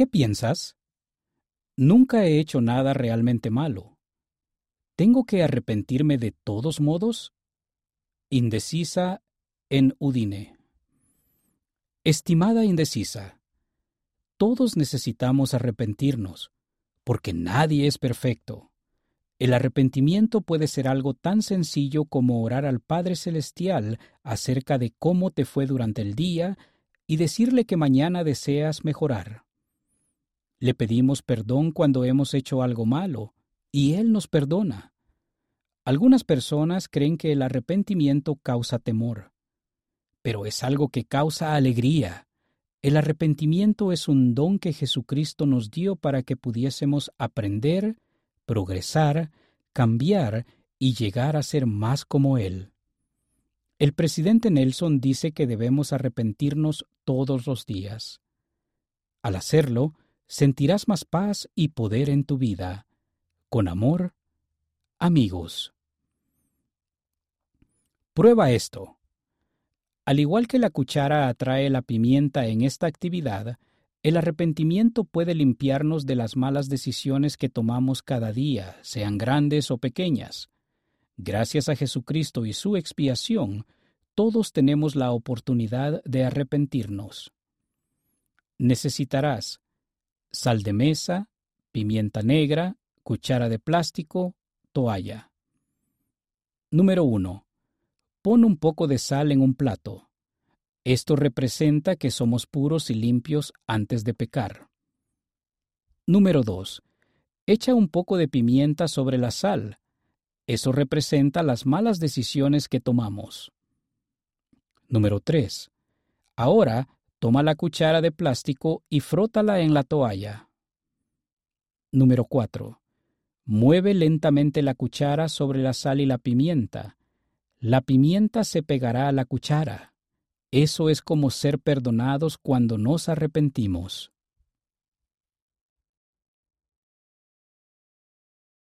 ¿Qué piensas? Nunca he hecho nada realmente malo. ¿Tengo que arrepentirme de todos modos? Indecisa en Udine. Estimada indecisa, todos necesitamos arrepentirnos, porque nadie es perfecto. El arrepentimiento puede ser algo tan sencillo como orar al Padre Celestial acerca de cómo te fue durante el día y decirle que mañana deseas mejorar. Le pedimos perdón cuando hemos hecho algo malo, y Él nos perdona. Algunas personas creen que el arrepentimiento causa temor, pero es algo que causa alegría. El arrepentimiento es un don que Jesucristo nos dio para que pudiésemos aprender, progresar, cambiar y llegar a ser más como Él. El presidente Nelson dice que debemos arrepentirnos todos los días. Al hacerlo, sentirás más paz y poder en tu vida. Con amor, amigos. Prueba esto. Al igual que la cuchara atrae la pimienta en esta actividad, el arrepentimiento puede limpiarnos de las malas decisiones que tomamos cada día, sean grandes o pequeñas. Gracias a Jesucristo y su expiación, todos tenemos la oportunidad de arrepentirnos. Necesitarás sal de mesa, pimienta negra, cuchara de plástico, toalla. Número 1. Pon un poco de sal en un plato. Esto representa que somos puros y limpios antes de pecar. Número 2. Echa un poco de pimienta sobre la sal. Eso representa las malas decisiones que tomamos. Número 3. Ahora toma la cuchara de plástico y frótala en la toalla. Número 4. Mueve lentamente la cuchara sobre la sal y la pimienta. La pimienta se pegará a la cuchara. Eso es como ser perdonados cuando nos arrepentimos.